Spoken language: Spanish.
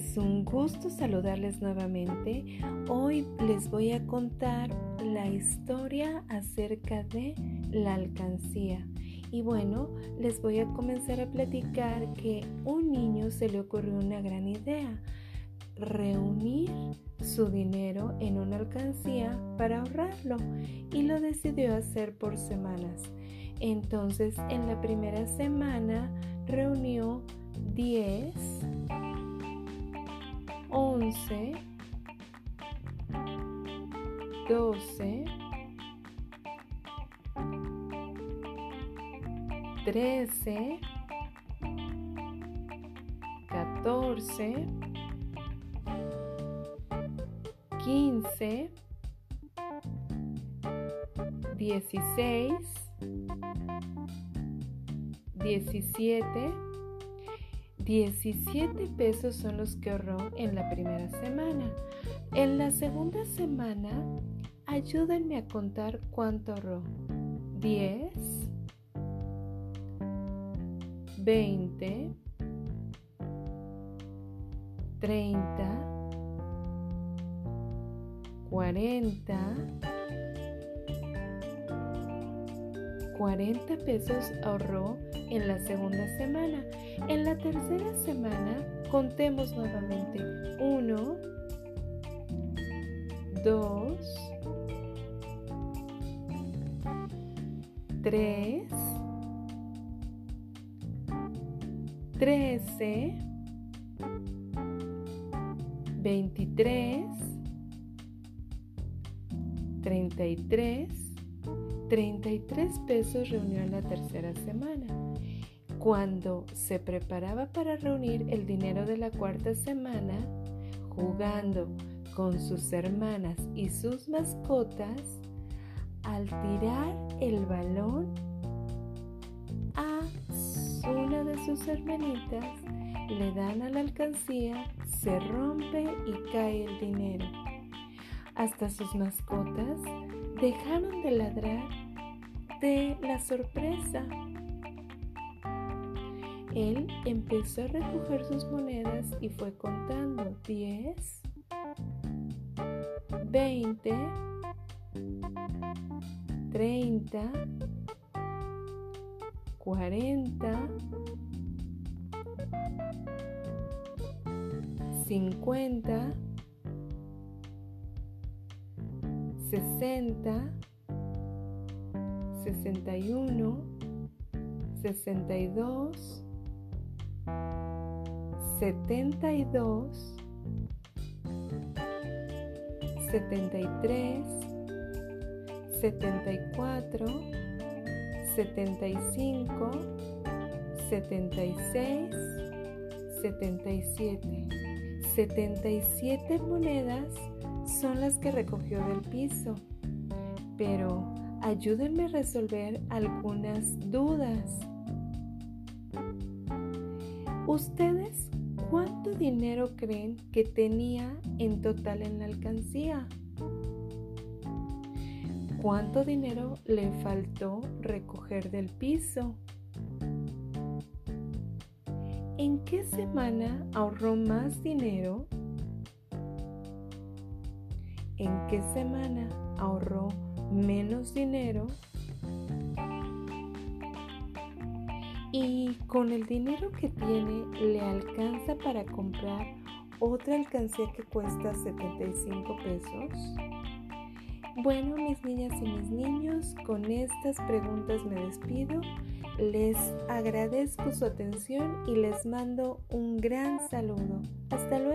Es un gusto saludarles nuevamente. Hoy les voy a contar la historia acerca de la alcancía. Y bueno, les voy a comenzar a platicar que un niño se le ocurrió una gran idea, reunir su dinero en una alcancía para ahorrarlo y lo decidió hacer por semanas. Entonces, en la primera semana reunió 10 11, 12, 13, 14, 15, 16, 17, 17 pesos son los que ahorró en la primera semana. En la segunda semana, ayúdenme a contar cuánto ahorró. 10, 20, 30, 40, 40 pesos ahorró en la segunda semana. En la tercera semana contemos nuevamente 1, 2, 3, 13, 23, 33, 33 pesos reunió en la tercera semana. Cuando se preparaba para reunir el dinero de la cuarta semana, jugando con sus hermanas y sus mascotas, al tirar el balón a una de sus hermanitas, le dan a la alcancía, se rompe y cae el dinero. Hasta sus mascotas dejaron de ladrar de la sorpresa. Él empezó a recoger sus monedas y fue contando. 10, 20, 30, 40, 50, 60, 61, 62, 72, 73, 74, 75, 76, 77. 77 monedas son las que recogió del piso, pero ayúdenme a resolver algunas dudas. ¿Ustedes cuánto dinero creen que tenía en total en la alcancía? ¿Cuánto dinero le faltó recoger del piso? ¿En qué semana ahorró más dinero? ¿En qué semana ahorró menos dinero y con el dinero que tiene le alcanza para comprar otra alcancía que cuesta 75 pesos? Bueno, mis niñas y mis niños, con estas preguntas me despido. Les agradezco su atención y les mando un gran saludo. Hasta luego.